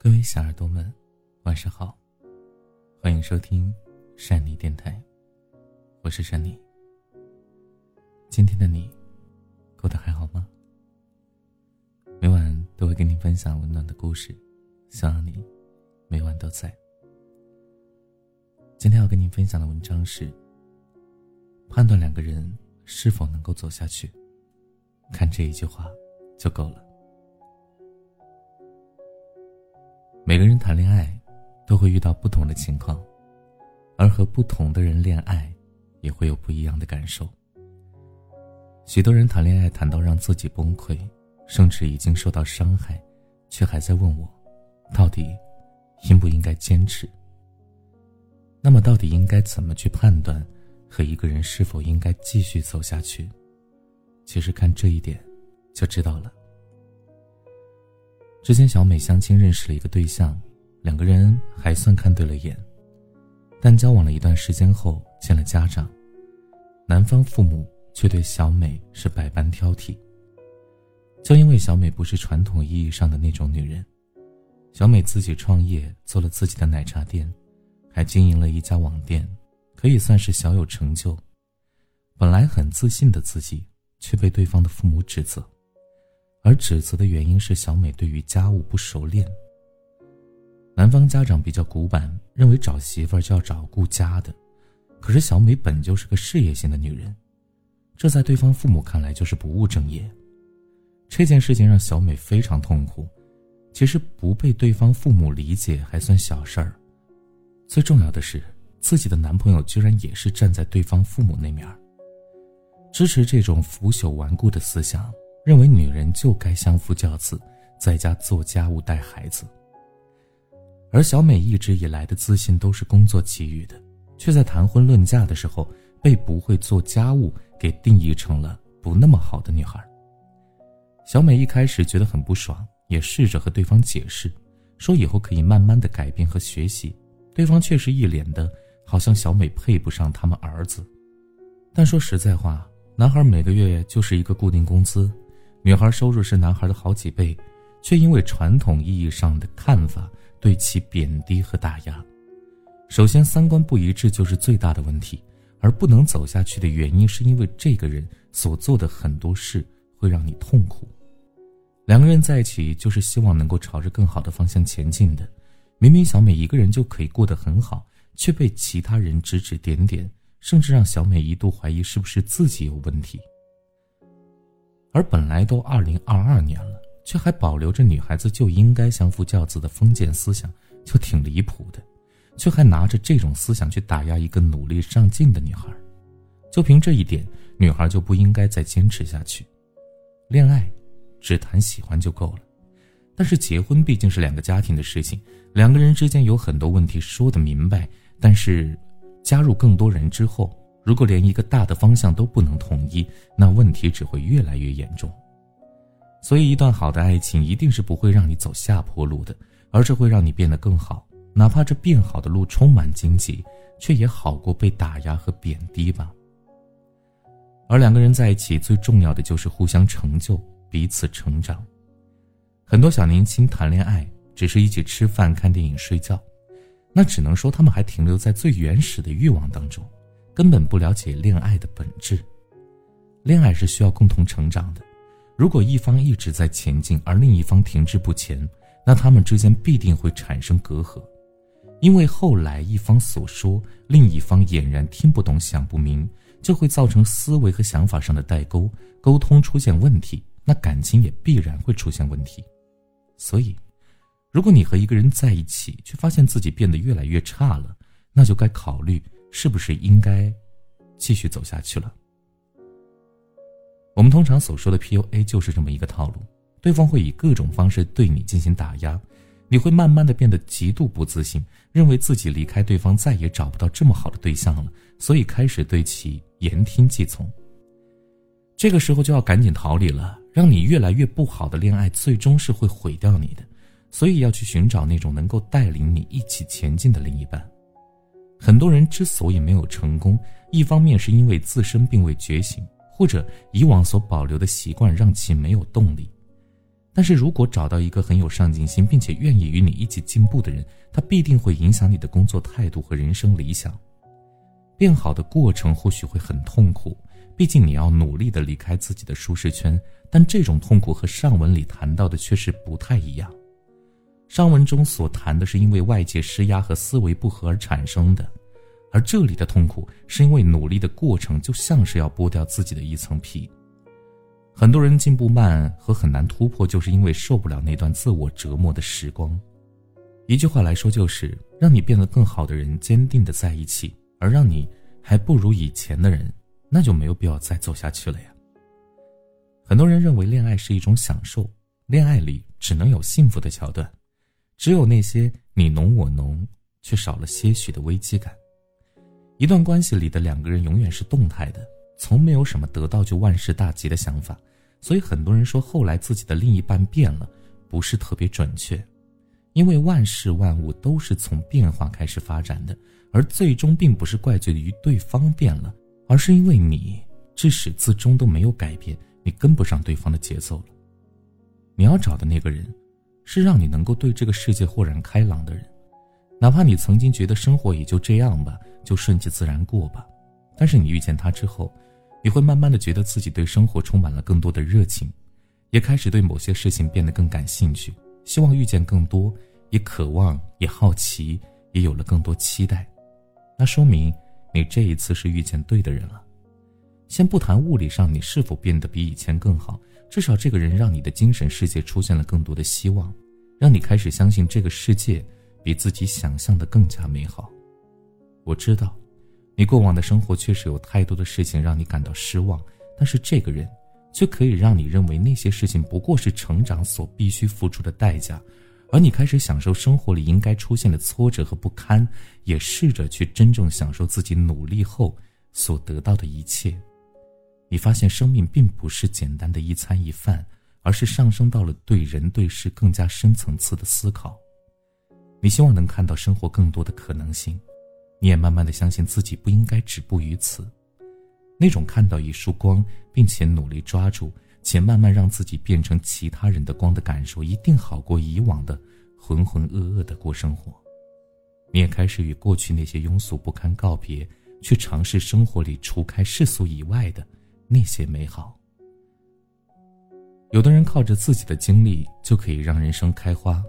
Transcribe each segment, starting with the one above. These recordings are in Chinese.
各位小耳朵们，晚上好，欢迎收听善妮电台，我是善妮。今天的你过得还好吗？每晚都会跟你分享温暖的故事，希望你每晚都在。今天要跟你分享的文章是：判断两个人是否能够走下去，看这一句话就够了。每个人谈恋爱，都会遇到不同的情况，而和不同的人恋爱，也会有不一样的感受。许多人谈恋爱谈到让自己崩溃，甚至已经受到伤害，却还在问我，到底应不应该坚持？那么，到底应该怎么去判断，和一个人是否应该继续走下去？其实看这一点，就知道了。之前小美相亲认识了一个对象，两个人还算看对了眼，但交往了一段时间后见了家长，男方父母却对小美是百般挑剔。就因为小美不是传统意义上的那种女人，小美自己创业做了自己的奶茶店，还经营了一家网店，可以算是小有成就。本来很自信的自己，却被对方的父母指责。而指责的原因是小美对于家务不熟练。男方家长比较古板，认为找媳妇儿就要找顾家的，可是小美本就是个事业型的女人，这在对方父母看来就是不务正业。这件事情让小美非常痛苦。其实不被对方父母理解还算小事儿，最重要的是自己的男朋友居然也是站在对方父母那面，支持这种腐朽顽固的思想。认为女人就该相夫教子，在家做家务带孩子。而小美一直以来的自信都是工作给予的，却在谈婚论嫁的时候被不会做家务给定义成了不那么好的女孩。小美一开始觉得很不爽，也试着和对方解释，说以后可以慢慢的改变和学习。对方却是一脸的，好像小美配不上他们儿子。但说实在话，男孩每个月就是一个固定工资。女孩收入是男孩的好几倍，却因为传统意义上的看法对其贬低和打压。首先，三观不一致就是最大的问题，而不能走下去的原因是因为这个人所做的很多事会让你痛苦。两个人在一起就是希望能够朝着更好的方向前进的，明明小美一个人就可以过得很好，却被其他人指指点点，甚至让小美一度怀疑是不是自己有问题。而本来都二零二二年了，却还保留着女孩子就应该相夫教子的封建思想，就挺离谱的。却还拿着这种思想去打压一个努力上进的女孩，就凭这一点，女孩就不应该再坚持下去。恋爱，只谈喜欢就够了，但是结婚毕竟是两个家庭的事情，两个人之间有很多问题说得明白，但是加入更多人之后。如果连一个大的方向都不能统一，那问题只会越来越严重。所以，一段好的爱情一定是不会让你走下坡路的，而是会让你变得更好。哪怕这变好的路充满荆棘，却也好过被打压和贬低吧。而两个人在一起，最重要的就是互相成就，彼此成长。很多小年轻谈恋爱，只是一起吃饭、看电影、睡觉，那只能说他们还停留在最原始的欲望当中。根本不了解恋爱的本质，恋爱是需要共同成长的。如果一方一直在前进，而另一方停滞不前，那他们之间必定会产生隔阂，因为后来一方所说，另一方俨然听不懂、想不明，就会造成思维和想法上的代沟，沟通出现问题，那感情也必然会出现问题。所以，如果你和一个人在一起，却发现自己变得越来越差了，那就该考虑。是不是应该继续走下去了？我们通常所说的 PUA 就是这么一个套路，对方会以各种方式对你进行打压，你会慢慢的变得极度不自信，认为自己离开对方再也找不到这么好的对象了，所以开始对其言听计从。这个时候就要赶紧逃离了，让你越来越不好的恋爱最终是会毁掉你的，所以要去寻找那种能够带领你一起前进的另一半。很多人之所以没有成功，一方面是因为自身并未觉醒，或者以往所保留的习惯让其没有动力。但是如果找到一个很有上进心，并且愿意与你一起进步的人，他必定会影响你的工作态度和人生理想。变好的过程或许会很痛苦，毕竟你要努力的离开自己的舒适圈。但这种痛苦和上文里谈到的却是不太一样。上文中所谈的是因为外界施压和思维不合而产生的，而这里的痛苦是因为努力的过程就像是要剥掉自己的一层皮。很多人进步慢和很难突破，就是因为受不了那段自我折磨的时光。一句话来说，就是让你变得更好的人坚定的在一起。而让你还不如以前的人，那就没有必要再走下去了呀。很多人认为恋爱是一种享受，恋爱里只能有幸福的桥段，只有那些你侬我侬，却少了些许的危机感。一段关系里的两个人永远是动态的，从没有什么得到就万事大吉的想法，所以很多人说后来自己的另一半变了，不是特别准确，因为万事万物都是从变化开始发展的。而最终并不是怪罪于对方变了，而是因为你至始至终都没有改变，你跟不上对方的节奏了。你要找的那个人，是让你能够对这个世界豁然开朗的人，哪怕你曾经觉得生活也就这样吧，就顺其自然过吧。但是你遇见他之后，你会慢慢的觉得自己对生活充满了更多的热情，也开始对某些事情变得更感兴趣，希望遇见更多，也渴望，也好奇，也有了更多期待。那说明你这一次是遇见对的人了。先不谈物理上你是否变得比以前更好，至少这个人让你的精神世界出现了更多的希望，让你开始相信这个世界比自己想象的更加美好。我知道，你过往的生活确实有太多的事情让你感到失望，但是这个人却可以让你认为那些事情不过是成长所必须付出的代价。而你开始享受生活里应该出现的挫折和不堪，也试着去真正享受自己努力后所得到的一切。你发现生命并不是简单的一餐一饭，而是上升到了对人对事更加深层次的思考。你希望能看到生活更多的可能性，你也慢慢的相信自己不应该止步于此。那种看到一束光，并且努力抓住。且慢慢让自己变成其他人的光的感受，一定好过以往的浑浑噩噩的过生活。你也开始与过去那些庸俗不堪告别，去尝试生活里除开世俗以外的那些美好。有的人靠着自己的经历就可以让人生开花，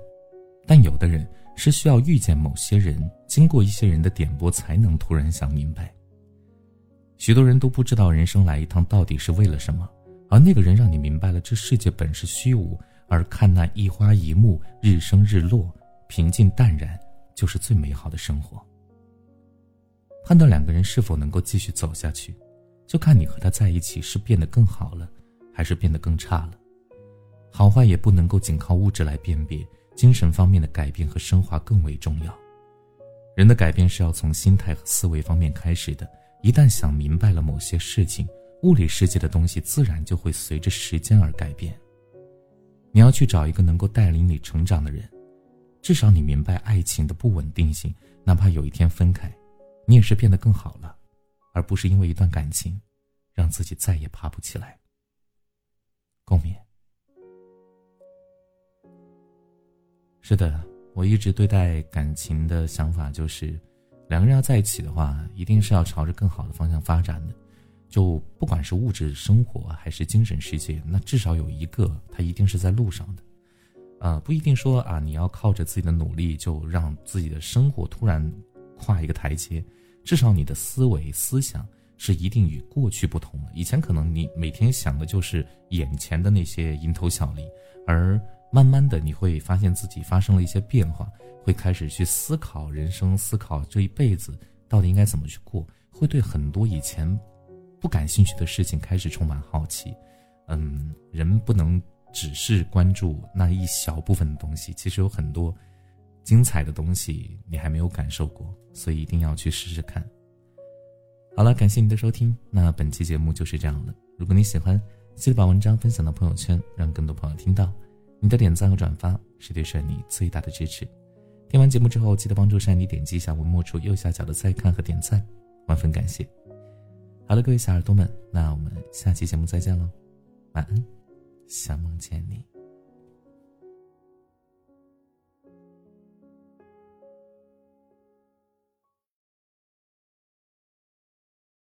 但有的人是需要遇见某些人，经过一些人的点拨，才能突然想明白。许多人都不知道人生来一趟到底是为了什么。而那个人让你明白了，这世界本是虚无，而看那一花一木，日升日落，平静淡然，就是最美好的生活。判断两个人是否能够继续走下去，就看你和他在一起是变得更好了，还是变得更差了。好坏也不能够仅靠物质来辨别，精神方面的改变和升华更为重要。人的改变是要从心态和思维方面开始的，一旦想明白了某些事情。物理世界的东西自然就会随着时间而改变。你要去找一个能够带领你成长的人，至少你明白爱情的不稳定性，哪怕有一天分开，你也是变得更好了，而不是因为一段感情，让自己再也爬不起来。共勉。是的，我一直对待感情的想法就是，两个人要在一起的话，一定是要朝着更好的方向发展的。就不管是物质生活还是精神世界，那至少有一个，他一定是在路上的，呃，不一定说啊，你要靠着自己的努力就让自己的生活突然跨一个台阶，至少你的思维思想是一定与过去不同的。以前可能你每天想的就是眼前的那些蝇头小利，而慢慢的你会发现自己发生了一些变化，会开始去思考人生，思考这一辈子到底应该怎么去过，会对很多以前。不感兴趣的事情开始充满好奇，嗯，人不能只是关注那一小部分的东西，其实有很多精彩的东西你还没有感受过，所以一定要去试试看。好了，感谢你的收听，那本期节目就是这样了。如果你喜欢，记得把文章分享到朋友圈，让更多朋友听到。你的点赞和转发是对珊妮最大的支持。听完节目之后，记得帮助珊妮点击一下文末处右下角的再看和点赞，万分感谢。好了，各位小耳朵们，那我们下期节目再见喽，晚安，想梦见你。